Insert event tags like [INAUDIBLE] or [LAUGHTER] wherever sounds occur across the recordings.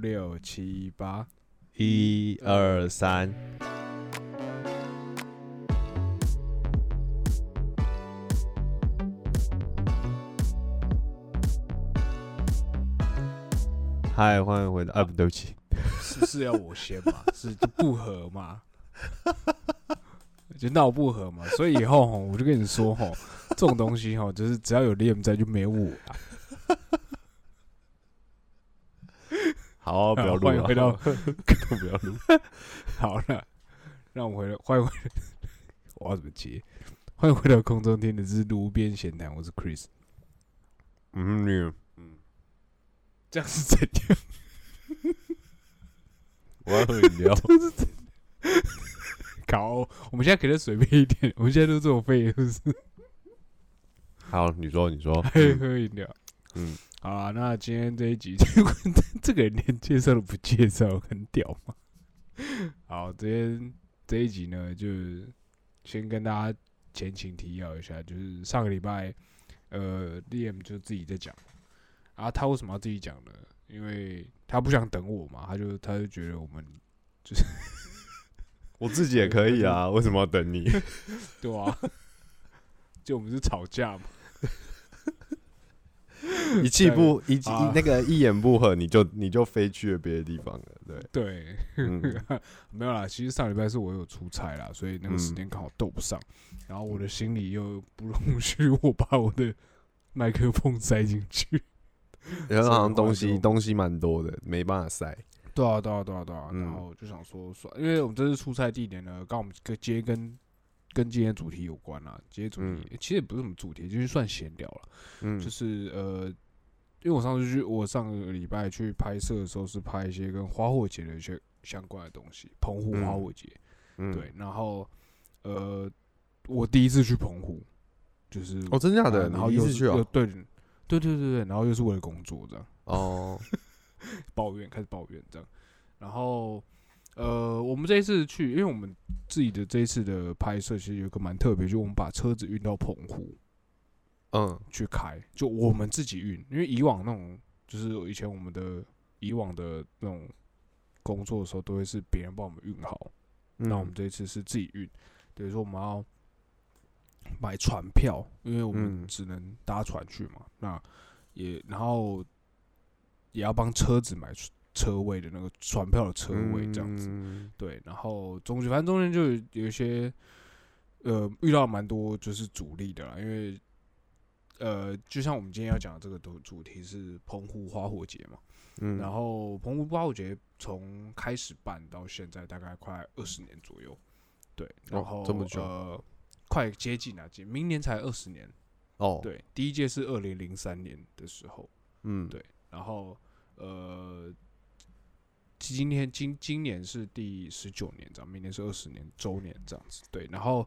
六七八，一二三，嗨，欢迎回到，啊，不对不起，是不是要我先嘛？[LAUGHS] 是不合嘛？就闹不合嘛？所以以后吼，我就跟你说吼，这种东西吼，就是只要有 Liam 在，就没有我啦。好，不要录了，回到 [LAUGHS] 不要录。[LAUGHS] 好了，让我回来，欢迎回来，我要怎么接？欢迎回到空中听的是路边闲谈，我是 Chris。嗯，你，这样是怎样？[LAUGHS] 我要喝饮料。搞，我们现在可能随便一点，我们现在都这种废，是不是？好，你说，你说，还喝饮料。嗯，好啊，那今天这一集，[LAUGHS] 这个人连介绍都不介绍，很屌嘛。[LAUGHS] 好，今天这一集呢，就先跟大家前情提要一下，就是上个礼拜，呃，Liam 就自己在讲，啊，他为什么要自己讲呢？因为他不想等我嘛，他就他就觉得我们就是 [LAUGHS] 我自己也可以啊，为什么要等你？对啊，就我们是吵架嘛。[LAUGHS] 一气不一那个一言不合，你就你就飞去了别的地方了，对对，[LAUGHS] 没有啦。其实上礼拜是我有出差啦，所以那个时间刚好斗不上。然后我的行李又不容 [LAUGHS] 许我把我的麦克风塞进去，然后好像东西东西蛮多的，没办法塞。对啊，对啊，对啊，对啊。然后就想说，算，因为我们这次出差地点呢，刚我们接跟。跟今天主题有关啦，今天主题其实也不是什么主题，就是算闲聊了。嗯，就是呃，因为我上次去，我上个礼拜去拍摄的时候是拍一些跟花火节的一些相关的东西，澎湖花火节。嗯，对。然后呃，我第一次去澎湖，就是哦，真的假的？然后又是对对对对对，然后又是为了工作这样。哦，[LAUGHS] 抱怨开始抱怨这样，然后。呃，我们这一次去，因为我们自己的这一次的拍摄其实有个蛮特别，就我们把车子运到澎湖，嗯，去开，就我们自己运。因为以往那种，就是以前我们的以往的那种工作的时候，都会是别人帮我们运好。那我们这一次是自己运，等于说我们要买船票，因为我们只能搭船去嘛。那也然后也要帮车子买。车位的那个船票的车位这样子，对，然后中间反正中间就有一些，呃，遇到蛮多就是阻力的啦，因为，呃，就像我们今天要讲的这个主主题是澎湖花火节嘛，嗯，然后澎湖花火节从开始办到现在大概快二十年左右，对，然后这么久，呃，快接近了，接明年才二十年，哦，对，第一届是二零零三年的时候，嗯，对，然后呃。今天今今年是第十九年，这样，明年是二十年周年，这样子。对，然后，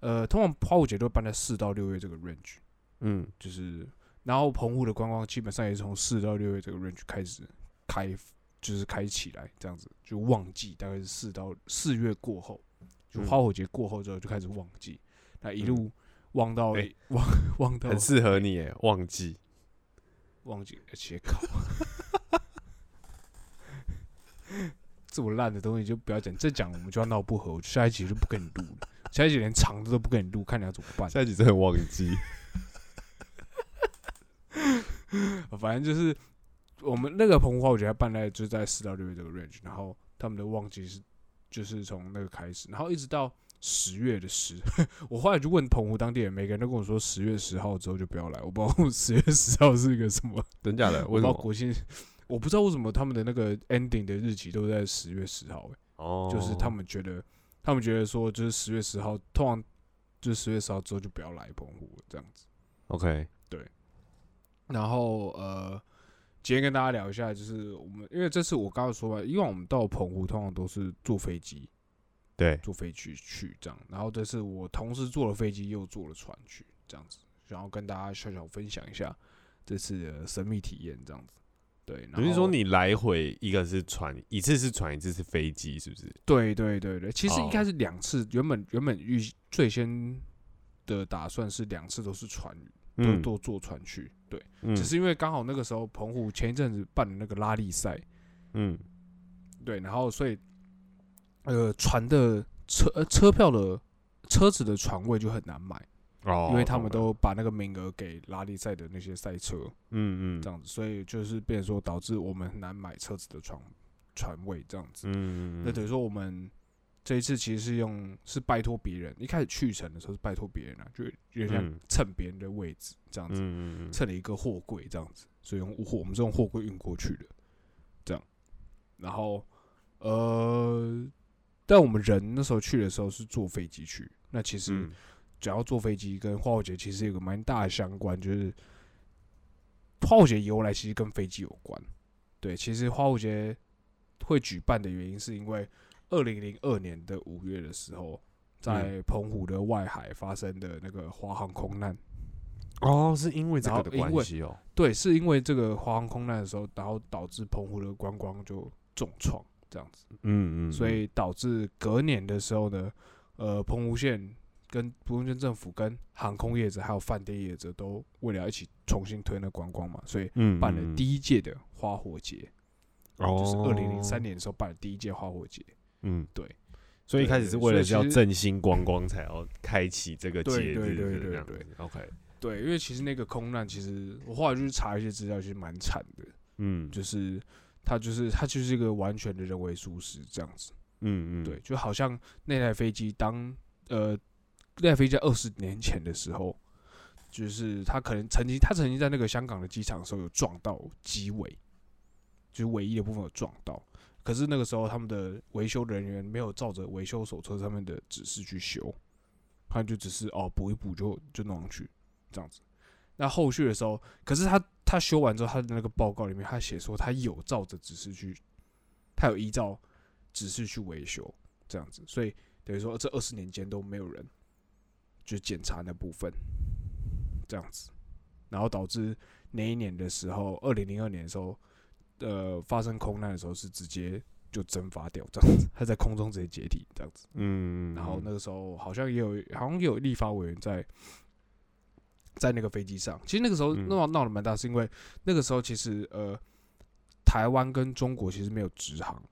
呃，通常花火节都办在四到六月这个 range，嗯，就是，然后澎湖的观光基本上也是从四到六月这个 range 开始开，就是开起来，这样子，就旺季大概是四到四月过后，就花火节过后之后就开始旺季，那一路旺到旺旺 [LAUGHS] 到很适合你诶，旺季，旺季切考。这么烂的东西就不要讲，再讲我们就要闹不和，我下一集就不跟你录了。下一集连长的都不跟你录，看你要怎么办。下一集真的忘记。[LAUGHS] 反正就是我们那个澎湖话，我觉得办在就在四到六月这个 range，然后他们的旺季是就是从那个开始，然后一直到十月的十。[LAUGHS] 我后来就问澎湖当地人，每个人都跟我说十月十号之后就不要来。我不知道十月十号是一个什么，真假的？为什么国庆？我不知道为什么他们的那个 ending 的日期都在十月十号，哦，就是他们觉得，他们觉得说，就是十月十号，通常就是十月十号之后就不要来澎湖这样子。OK，对。然后呃，今天跟大家聊一下，就是我们因为这次我刚刚说了，以往我们到澎湖通常都是坐飞机，对，坐飞机去这样。然后这次我同时坐了飞机又坐了船去这样子，然后跟大家小小分享一下这次的神秘体验这样子。对，等于说你来回一个是船，一次是船，一次是飞机，是不是？对对对对，其实应该是两次。原本原本预最先的打算是两次都是船，都都坐船去。对，只是因为刚好那个时候澎湖前一阵子办的那个拉力赛，嗯对，然后所以呃船的车呃车票的车子的船位就很难买，哦，因为他们都把那个名额给拉力赛的那些赛车嗯嗯。这样子，所以就是变成说导致我们很难买车子的床船位这样子。嗯那等于说我们这一次其实是用是拜托别人，一开始去程的时候是拜托别人啊，就有点蹭别人的位置这样子，嗯嗯蹭了一个货柜这样子，所以用货我们是用货柜运过去的，这样，然后呃，但我们人那时候去的时候是坐飞机去，那其实嗯只要坐飞机跟花火节其实有个蛮大的相关，就是花火节由来其实跟飞机有关。对，其实花火节会举办的原因是因为二零零二年的五月的时候，在澎湖的外海发生的那个华航空难。哦，是因为这个的关系哦，对，是因为这个华航空难的时候，然后导致澎湖的观光就重创这样子。嗯嗯，所以导致隔年的时候呢，呃，澎湖县跟不用县政府跟航空业者还有饭店业者都为了要一起重新推那观光嘛，所以嗯办了第一届的花火节，哦，就是二零零三，年的时候办了第一届花火节。嗯。对，所以一开始是为了要振兴观光，才要开启这个节对对日对对对，OK，对，因为其实那个空难，其实我后来就是查一些资料，其实蛮惨的，嗯，就是它就是它就是一个完全的人为疏失这样子。嗯嗯，对，就好像那台飞机当呃那飞机在二十年前的时候，就是他可能曾经他曾经在那个香港的机场的时候有撞到机尾，就是尾翼的部分有撞到，可是那个时候他们的维修人员没有照着维修手册上面的指示去修，他就只是哦补一补就就弄上去这样子。那后续的时候，可是他他修完之后，他的那个报告里面他写说他有照着指示去，他有依照指示去维修这样子，所以等于说这二十年间都没有人就检查那部分这样子，然后导致那一年的时候，二零零二年的时候，呃，发生空难的时候是直接就蒸发掉这样子，它在空中直接解体这样子。嗯，嗯，然后那个时候好像也有，好像也有立法委员在在那个飞机上。其实那个时候嗯闹闹得蛮大，是因为那个时候其实呃，台湾跟中国其实没有直航，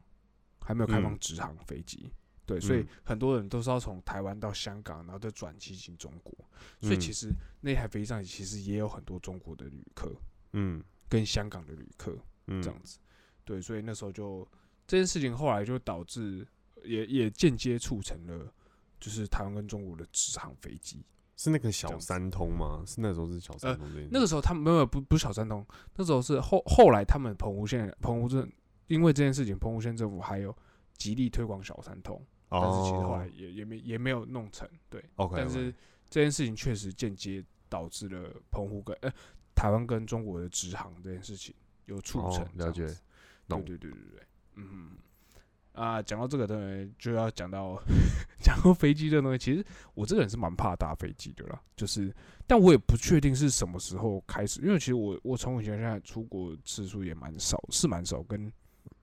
还没有开放嗯直航飞机。对，所以嗯很多人都是要从台湾到香港，然后再转机进中国。所以嗯其实那台飞机上其实也有很多中国的旅客嗯跟香港的旅客。嗯这样子。对，所以那时候就这件事情后来就导致也也间接促成了，就是台湾跟中国的直航飞机。是那个小三通吗？是那时候是小三通那个时候他们没有不不是小三通，那时候是后后来他们澎湖县澎湖镇因为这件事情，澎湖县政府还有极力推广小三通，但是其实后来哦。也也没也没有弄成。对，，OK，但是这件事情确实间接导致了澎湖跟呃台湾跟中国的直航这件事情有促成哦。了解对对对对对，嗯啊，讲到这个东西就要讲到 [LAUGHS] 讲到飞机这个东西，其实我这个人是蛮怕搭飞机的啦，就是但我也不确定是什么时候开始，因为其实我我从以前现在出国次数也蛮少，是蛮少，跟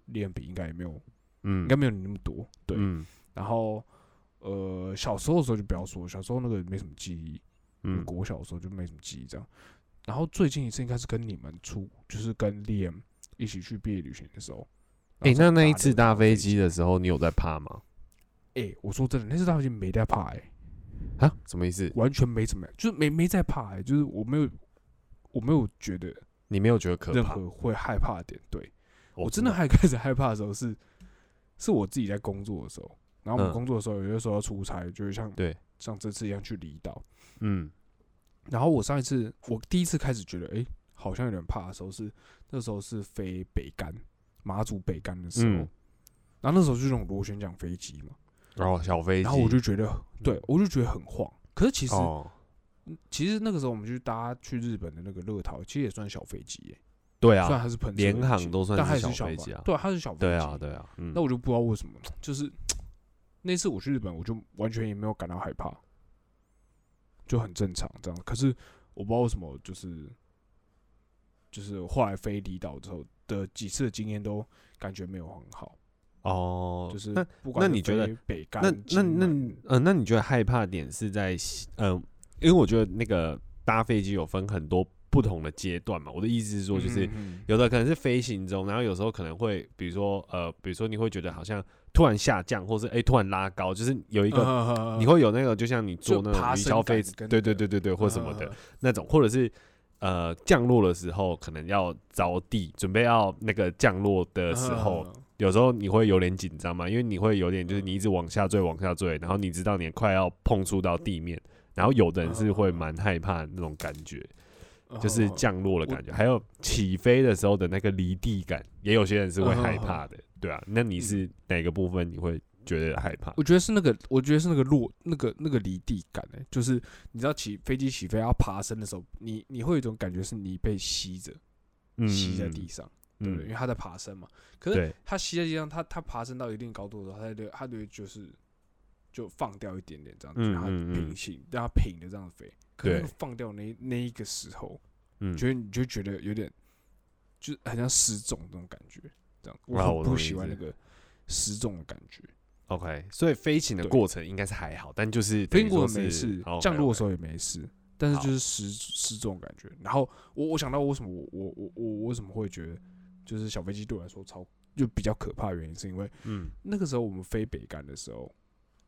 练比应该也没有，嗯。应该没有你那么多，对，嗯然后呃小时候的时候就不要说，小时候那个没什么记忆，嗯国小的时候就没什么记忆这样。然后最近一次应该是跟你们出，就是跟 Liam 一起去毕业旅行的时候。哎，那那一次搭飞机，的时候，你有在怕吗？哎、我说真的，那次搭飞机没在怕、哎，啊，什么意思？完全没怎么样，就是没没在怕、哎，就是我没有，我没有觉得你没有觉得可任？何会害怕的点。对哦我真的还 [LAUGHS] 开始害怕的时候是，是我自己在工作的时候，然后我们嗯。工作的时候，有些时候要出差，就是像对。像这次一样去离岛。嗯。然后我上一次，我第一次开始觉得，哎、好像有点怕的时候是，那时候是飞北干马祖北干的时候，嗯。然后那时候就是那种螺旋桨飞机嘛，然后小飞机，然后我就觉得，对我就觉得很晃。可是其实，哦，其实那个时候我们去搭去日本的那个乐桃，其实也算小飞机耶、对虽然啊，它是喷射联航都算是小飞机啊。对，它是小飞机。对啊，对啊，嗯。那我就不知道为什么，就是那次我去日本，我就完全也没有感到害怕，就很正常这样。可是我不知道为什么，就是就是后来飞离岛之后的几次的经验都感觉没有很好，哦，就是那不管那你觉得北干那那那嗯呃，那你觉得害怕点是在嗯、呃，因为我觉得那个搭飞机有分很多不不同的阶段嘛。我的意思是说，就是有的可能是飞行中，然后有时候可能会，比如说呃，比如说你会觉得好像突然下降，或是哎突然拉高，就是有一个 [LAUGHS] 你会有那个，就像你做那种云霄飞，对对对对对，或什么的那种，或者是呃降落的时候可能要着地，准备要那个降落的时候。[LAUGHS] 有时候你会有点紧张嘛，因为你会有点就是你一直往下坠，往下坠，然后你知道你快要碰触到地面，然后有的人是会蛮害怕那种感觉，就是降落的感觉，还有起飞的时候的那个离地感，也有些人是会害怕的，对啊，那你是哪个部分你会觉得害怕？我觉得是那个，我觉得是那个落那个那个离地感哎，就是你知道起飞机起飞要爬升的时候，你你会有一种感觉是你被吸着，吸在地上。对不对，因为他在爬升嘛，可是他吸在地上，他他爬升到一定高度的时候，他就他就就是就放掉一点点这样，子，让它平行，让它平的这样飞。可能放掉那那一个时候，嗯，觉得你就觉得有点，就很像失重那种感觉，这样。我不喜欢那个失重的感觉。OK，所以飞行的过程应该是还好，但就是飞过没事，降落的时候也没事，但是就是失失重感觉。然后我我想到为什么我我我我为什么会觉得。就是小飞机对我来说超就比较可怕的原因，是因为嗯那个时候我们飞北干的时候，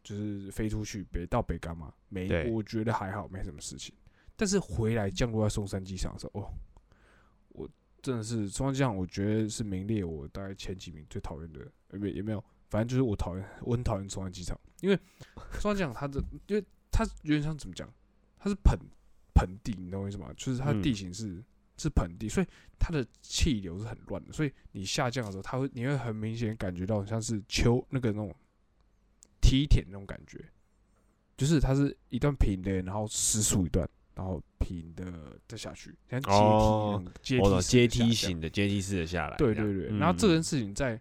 就是飞出去北到北干嘛，没我觉得还好没什么事情。但是回来降落在松山机场的时候，哦，我真的是松山机场，我觉得是名列我大概前几名最讨厌的，没也没有，反正就是我讨厌我很讨厌松山机场，因为松山机场它的因为它有点像怎么讲，它是盆盆地，你懂我意思吗？就是它的地形是。是盆地，所以它的气流是很乱的，所以你下降的时候，它会你会很明显感觉到像是秋那个那种梯田那种感觉，就是它是一段平的，然后失速一段，然后平的再下去，像阶梯，阶梯阶梯型的阶梯式的下来。对对对，然后这件事情在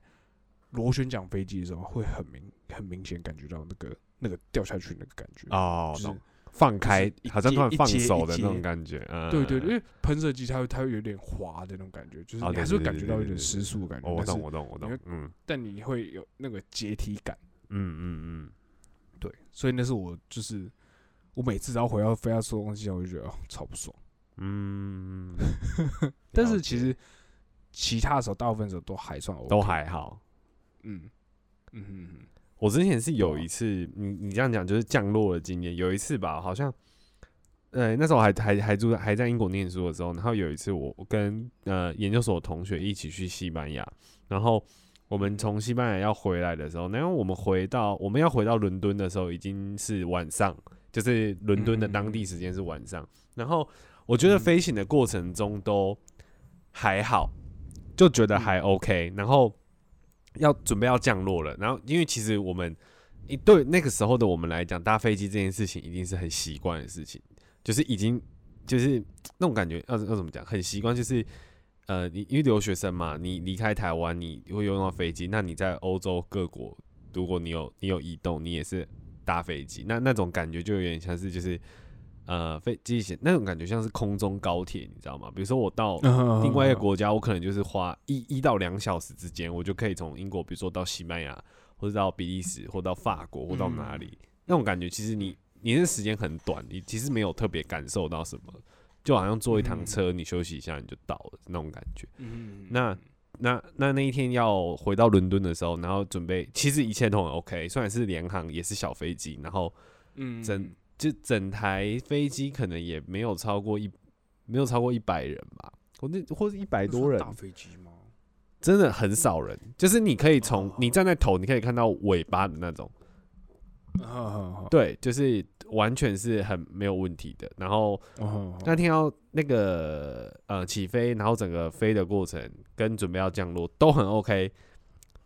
螺旋桨飞机的时候会很明很明显感觉到那个那个掉下去那个感觉哦，就是。放开，好像突然放手的那种感觉。嗯，对对，因为喷射机它会它会有点滑的那种感觉，就是你还是会感觉到有点失速的感觉。我懂，我懂，我懂。嗯，但你会有那个阶梯感。嗯嗯嗯，对，所以那是我就是我每次只要回到非要收东西，我就觉得超不爽。嗯，[LAUGHS] 但是其实其他的时候，大部分时候都还算 OK，都还好。嗯嗯嗯。我之前是有一次，你你这样讲就是降落的经验。有一次吧，好像，呃，那时候还还还住还在英国念书的时候，然后有一次我跟呃研究所同学一起去西班牙，然后我们从西班牙要回来的时候，然后我们回到我们要回到伦敦的时候已经是晚上，就是伦敦的当地时间是晚上。然后我觉得飞行的过程中都还好，就觉得还 OK。然后。要准备要降落了，然后因为其实我们一对那个时候的我们来讲，搭飞机这件事情一定是很习惯的事情，就是已经就是那种感觉，要要怎么讲，很习惯，就是呃，你因为留学生嘛，你离开台湾，你会用到飞机，那你在欧洲各国，如果你有你有移动，你也是搭飞机，那那种感觉就有点像是就是。呃，飞机险那种感觉像是空中高铁，你知道吗？比如说我到另外一个国家，我可能就是花一一到两小时之间，我就可以从英国，比如说到西班牙，或者到比利时，或到法国，或到哪里，那种感觉其实你你的时间很短，你其实没有特别感受到什么，就好像坐一趟车，你休息一下你就到了那种感觉。嗯，那那那那一天要回到伦敦的时候，然后准备，其实一切都很 OK，虽然是联航，也是小飞机，然后嗯，整。就整台飞机可能也没有超过一，没有超过一百人吧，或者或者一百多人。大飞机吗？真的很少人，就是你可以从你站在头，你可以看到尾巴的那种。对，就是完全是很没有问题的。然后那天要那个呃起飞，然后整个飞的过程跟准备要降落都很 OK。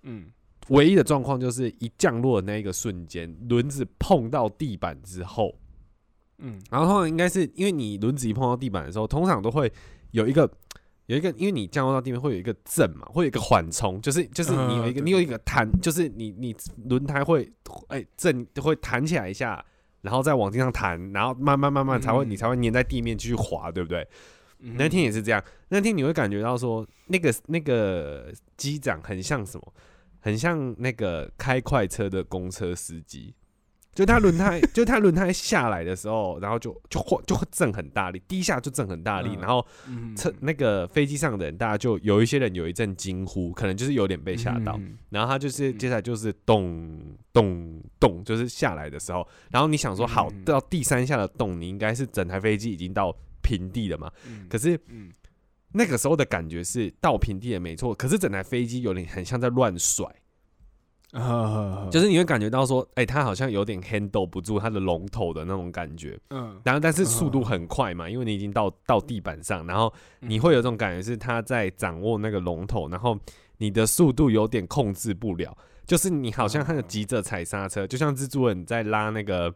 嗯。唯一的状况就是一降落的那一个瞬间，轮子碰到地板之后，嗯，然后应该是因为你轮子一碰到地板的时候，通常都会有一个有一个，因为你降落到地面会有一个震嘛，会有一个缓冲，就是就是你有一个你有一个弹，就是你你轮胎会哎震会弹起来一下，然后再往地上弹，然后慢慢慢慢才会你才会粘在地面继续滑，对不对？那天也是这样，那天你会感觉到说那个那个机长很像什么？很像那个开快车的公车司机，就它轮胎，就它轮胎下来的时候，然后就就晃就会震很大力，第一下就震很大力，然后车那个飞机上的人，大家就有一些人有一阵惊呼，可能就是有点被吓到，然后他就是接下来就是咚咚咚，就是下来的时候，然后你想说好到第三下的动，你应该是整台飞机已经到平地了嘛？可是那个时候的感觉是到平地也没错，可是整台飞机有点很像在乱甩。[LAUGHS] 就是你会感觉到说，哎，他好像有点 handle 不住他的龙头的那种感觉，嗯，然后但是速度很快嘛，因为你已经到到地板上，然后你会有这种感觉是他在掌握那个龙头，然后你的速度有点控制不了，就是你好像很急着踩刹车，就像蜘蛛人在拉那个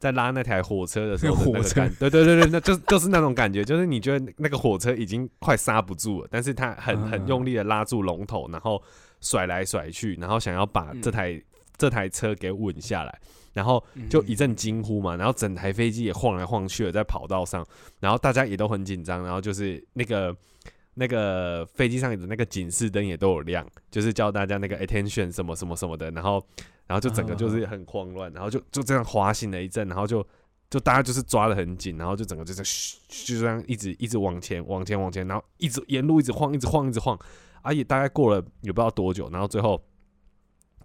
在拉那台火车的时候，对对对对，那就就是那种感觉，就是你觉得那个火车已经快刹不住了，但是他很很用力的拉住龙头，然后。甩来甩去，然后想要把这台这台车给稳下来，然后就一阵惊呼嘛，然后整台飞机也晃来晃去的在跑道上，然后大家也都很紧张，然后就是那个那个飞机上的那个警示灯也都有亮，就是叫大家那个 attention 什么什么什么的，然后然后就整个就是很慌乱，然后就就这样滑行了一阵，然后就就大家就是抓的很紧，然后就整个就是就这样一直一直往前往前往前，然后一直沿路一直晃一直晃一直晃。而且大概过了也不知道多久，然后最后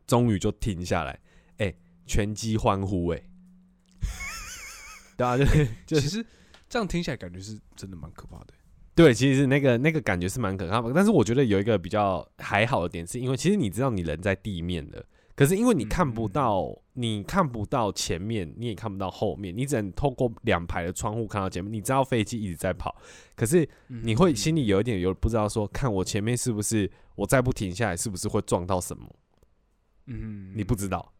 终于就停下来，哎，全机欢呼，哎，对啊，就就其实这样听起来感觉是真的蛮可怕的。对，其实那个那个感觉是蛮可怕的，但是我觉得有一个比较还好的点，是因为其实你知道你人在地面的。可是因为你看不到，你看不到前面，你也看不到后面，你只能透过两排的窗户看到前面。你知道飞机一直在跑，可是你会心里有一点有不知道说，看我前面是不是我再不停下来，是不是会撞到什么？嗯，你不知道，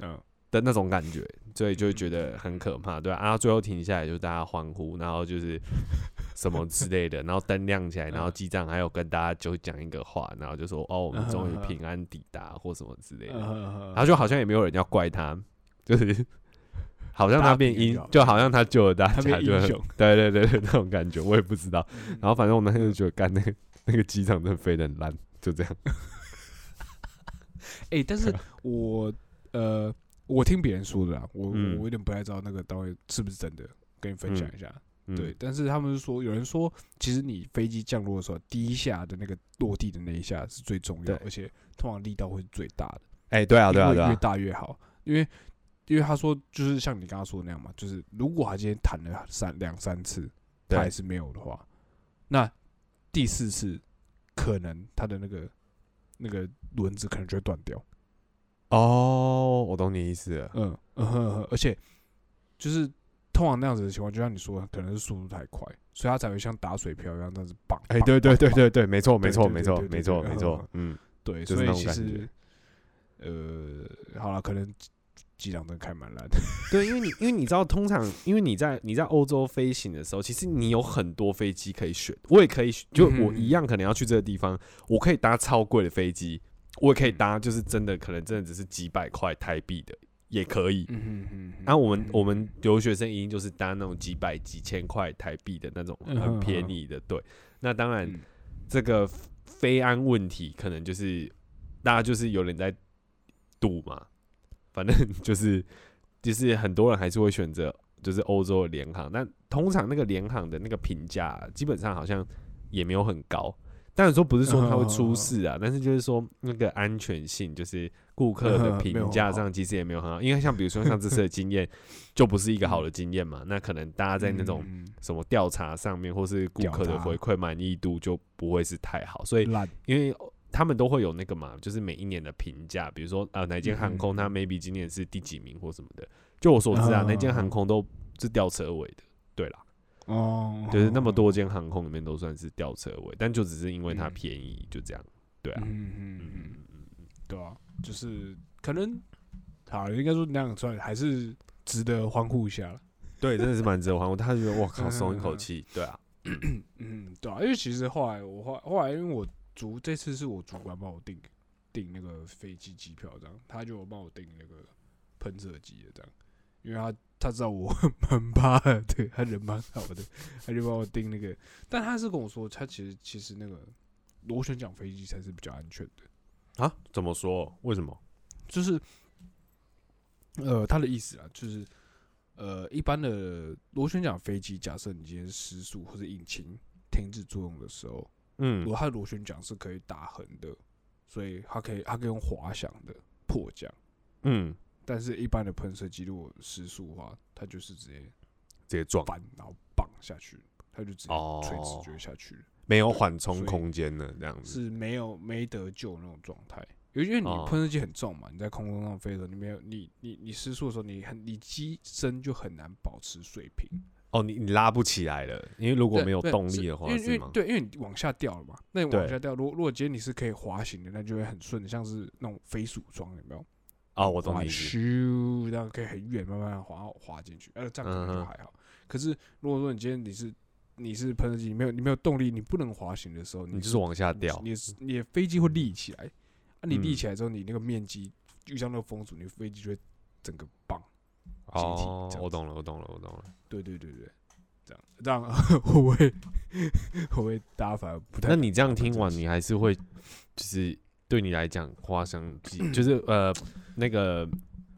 嗯。的那种感觉，所以就觉得很可怕，对啊？最后停下来，就大家欢呼，然后就是 [LAUGHS] 什么之类的，然后灯亮起来，然后机长还有跟大家就讲一个话，然后就说：“哦，我们终于平安抵达，或什么之类的。”然后就好像也没有人要怪他，就是 [LAUGHS] 好像他变英，就好像他救了大家，就对对对对那种感觉，我也不知道。然后反正我那天就觉得，干那个那个机场真的飞得很烂，就这样。[LAUGHS] 哎，但是我呃。我听别人说的啦，我我有点不太知道那个到底是不是真的，跟你分享一下。对，但是他们是说，有人说，其实你飞机降落的时候，第一下的那个落地的那一下是最重要，而且通常力道会是最大的。哎，对啊，对啊，对啊，越大越好，因为因为他说，就是像你刚刚说的那样嘛，就是如果他今天弹了三两三次，他还是没有的话，那第四次可能他的那个那个轮子可能就会断掉。哦，我懂你意思了。嗯嗯，而且就是通常那样子的情况，就像你说，可能是速度太快，所以他才会像打水漂一样，但是棒。哎，对对对对对，没错没错没错没错没错。嗯，对，所以其实呃，好了，可能机长灯开蛮烂的。[LAUGHS] 对，因为你因为你知道，通常因为你在你在欧洲飞行的时候，其实你有很多飞机可以选，我也可以，就我一样可能要去这个地方，我可以搭超贵的飞机。我也可以搭，就是真的可能真的只是几百块台币的也可以。嗯嗯那我们我们留学生一定就是搭那种几百几千块台币的那种很便宜的。对，那当然这个飞安问题可能就是大家就是有人在赌嘛，反正就是就是很多人还是会选择就是欧洲的联航，但通常那个联航的那个评价基本上好像也没有很高。但是说不是说它会出事啊，但是就是说那个安全性，就是顾客的评价上其实也没有很好，因为像比如说像这次的经验，就不是一个好的经验嘛。那可能大家在那种什么调查上面，或是顾客的回馈满意度就不会是太好。所以因为他们都会有那个嘛，就是每一年的评价，比如说呃哪间航空它 maybe 今年是第几名或什么的。就我所知啊，哪间航空都是吊车尾的。对啦。哦，就是那么多间航空里面都算是吊车尾，但就只是因为它便宜，就这样，对啊，嗯。嗯嗯嗯，对啊，就是可能，好，应该说那样算还是值得欢呼一下了，[LAUGHS] 对，真的是蛮值得欢呼。他觉得我靠，松一口气，对啊，[COUGHS] 嗯，对啊，因为其实后来我后后来因为我主这次是我主管帮我订订那个飞机机票这样，他就帮我订那个喷射机的这样，因为他。他知道我 [LAUGHS] 蛮怕的，对他人蛮好的，[LAUGHS] 他就帮我订那个。但他是跟我说，他其实其实那个螺旋桨飞机才是比较安全的啊？怎么说？为什么？就是呃，他的意思啊，就是呃，一般的螺旋桨飞机，假设你今天失速或者引擎停止作用的时候，嗯如果它的螺旋桨是可以打横的，所以它可以它可以用滑翔的迫降。嗯，但是，一般的喷射机如果失速的话，它就是直接直接撞，翻，然后棒下去，它就直接哦垂直就下去了，没有缓冲空间了，这样子。是没有没得救那种状态。因为你哦喷射机很重嘛，你在空中上飞的时候，你没有你你你失速的时候，你很你机身就很难保持水平。哦，你你拉不起来了，因为如果没有动力的话，因为对，因为你往下掉了嘛，那你往下掉，如果如果今天你是可以滑行的，那就会很顺的，像是那种飞鼠装，有没有？哦，我懂滑你意思。咻，这样可以很远，慢慢滑滑进去，呃，这样可能就还好。可是如果说你今天你是你是喷射机，你没有你没有动力，你不能滑行的时候，你就是往下掉，你的你的飞机会立起来，啊，你立嗯起来之后，你那个面积遇上那个风阻，你飞机就会整个棒。哦我懂了，我懂了，我懂了。对对对对，这样这样 [LAUGHS] 会 [LAUGHS] 不会会不会大家反而不太？那你这样听完，你还是会，就是对你来讲，滑翔机 [CLEARS THROAT] 就是呃那个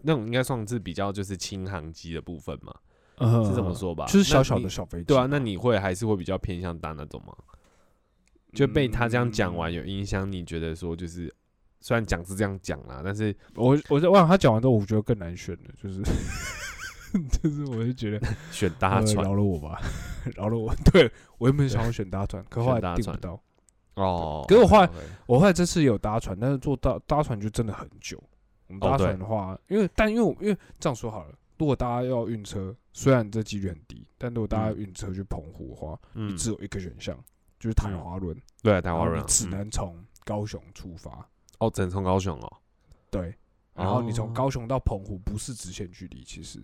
那种应该算是比较就是轻航机的部分嘛，嗯是这么，说吧？就是小小的小飞机嘛。对啊，那你会还是会比较偏向搭那种吗？就被他这样讲完嗯有影响，你觉得说就是虽然讲是这样讲啦，但是我我在我想他讲完之后，我觉得更难选了，就是 [LAUGHS] 就是我就觉得选搭呃船饶了我吧，[LAUGHS] 饶了我。对我原本想要选搭船，[LAUGHS] 可后来搭船订不到。哦，可是我后来我后来这次有搭船，但是坐搭搭船就真的很久。我们搭船的话，因为但因为我因为这样说好了，如果大家要晕车，虽然这几率很低，但如果大家嗯。运车去澎湖的话，嗯。你，只有一个选项，就是台嗯。华轮，对啊，台湾人啊然后你只嗯能从高雄出发。哦，只能从高雄哦，对，然后你哦。从高雄到澎湖不是直线距离，其实。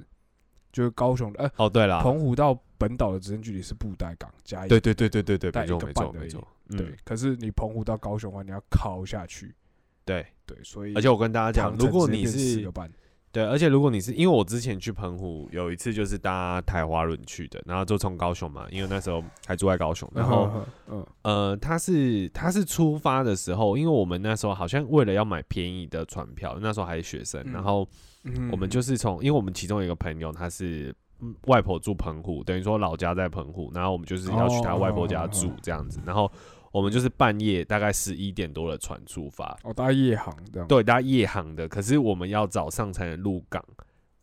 就是高雄的呃哦，对了，澎湖到本岛的直线距离是布袋港加一对对对对对对，带没错没错没错，对嗯，可是你澎湖到高雄的话，你要靠下去，对，对，所以而且我跟大家讲，如果你是对，而且如果你是因为我之前去澎湖有一次就是搭台华轮去的，然后就从高雄嘛，因为那时候还住在高雄，然后嗯呃，他是他是出发的时候，因为我们那时候好像为了要买便宜的船票，那时候还是学生，嗯然后嗯我们就是从，因为我们其中有一个朋友他是嗯外婆住澎湖，等于说老家在澎湖，然后我们就是要去他外婆家住哦这样子，然后我们就是半夜大概十一点多的船出发，哦，搭夜航这样，对，大家夜航的，可是我们要早上才能入港，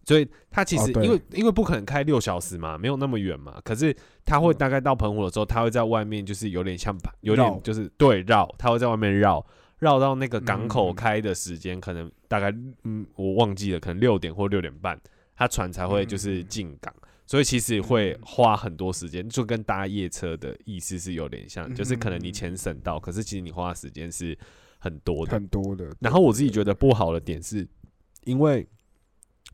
所以他其实、哦因为因为不可能开六小时嘛，没有那么远嘛，可是他会大概到澎湖的时候，他会在外面就是有点像有点就是对绕，他会在外面绕。绕到那个港口嗯。开的时间，可能大概嗯，我忘记了，可能六点或六点半，他船才会就是嗯进港，所以其实会嗯花很多时间，就跟搭夜车的意思是有点像，就是可能你嗯钱省到，可是其实你花的时间是很多的。很多的。然后我自己觉得不好的点是，因为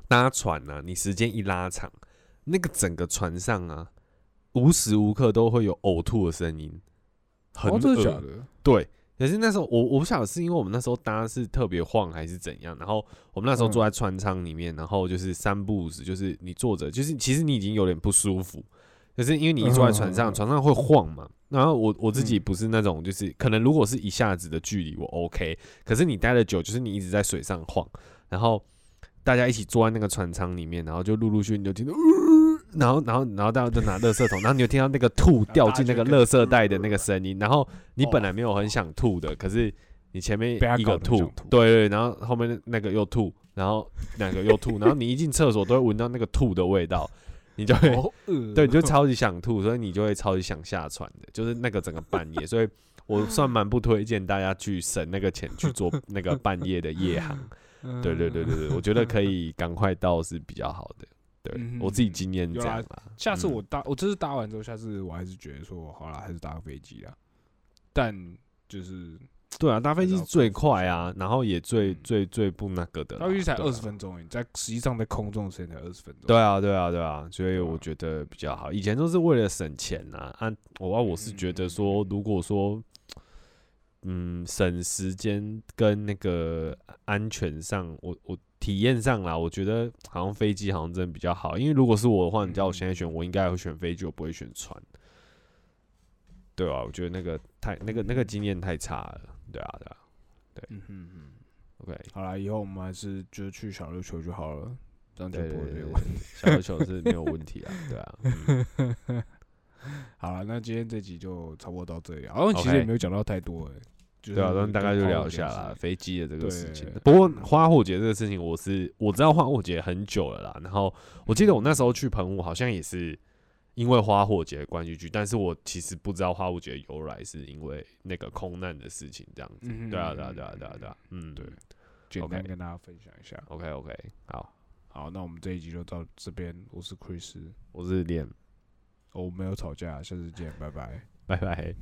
搭船呢、你时间一拉长，那个整个船上啊，无时无刻都会有呕吐的声音，很恶假的？对，可是那时候我我不晓得是因为我们那时候搭是特别晃还是怎样，然后我们那时候坐在船舱里面，然后就是三不五时，就是你坐着，就是其实你已经有点不舒服，可是因为你一坐在船上，嗯船上会晃嘛。然后我我自己嗯不是那种，就是可能如果是一下子的距离我 OK，可是你待的久，就是你一直在水上晃，然后大家一起坐在那个船舱里面，然后就陆陆续续你就听到，呃然后然后然后大家就拿垃圾桶，然后你就听到那个吐掉进那个垃圾袋的那个声音，然后你本来没有很想吐的，可是你前面一个吐对对，然后后面那个又吐，然后两个又吐，然后你一进厕所都会闻到那个吐的味道，你就会对，你就 [LAUGHS] 超级想吐，所以你就会超级想下船的，就是那个整个半夜，所以我算 [LAUGHS] 蛮不推荐大家去省那个钱去做那个半夜的夜航。[LAUGHS] 对对对对对，我觉得可以赶快到是比较好的。对嗯我自己经验这样啦。下次嗯我搭，我这次搭完之后，下次我还是觉得说，好啦，还是搭个飞机啦。但就是对啊，搭飞机最快啊，然后也最嗯最最不那个的啦。搭飞机才二十分钟而已，在实际上在空中的时间才二十分钟。对啊，对啊，对啊，所以我觉得比较好。以前都是为了省钱呐，啊，我我是觉得说，如果说，嗯，省时间跟那个安全上，我我体验上啦，我觉得好像飞机好像真的比较好。因为如果是我的话，你叫我现在选，我应该会选飞机，我不会选船。对啊，我觉得那个太那个那个经验太差了。对啊，对啊对嗯哼哼。，OK，好啦，以后我们还是就是去小琉球就好了。这样就不会有问题。小琉球是没有问题啊，对啊，嗯好了，那今天这集就差不多到这里啊。好像其实也没有讲到太多、欸，就是对啊，那大概就聊一下飞机的这个事情。不过花火节这个事情，我是我知道花火节很久了啦。然后我记得我那时候去澎湖，好像也是因为花火节的关系去，但是我其实不知道花火节的由来是因为那个空难的事情这样子。嗯对啊，对啊，对啊，对啊，对啊，嗯，对简单 OK 跟大家分享一下。，OK OK，好，好，那我们这一集就到这边。我是 Chris，我是脸，哦我们没有吵架，下次见，拜拜。拜拜。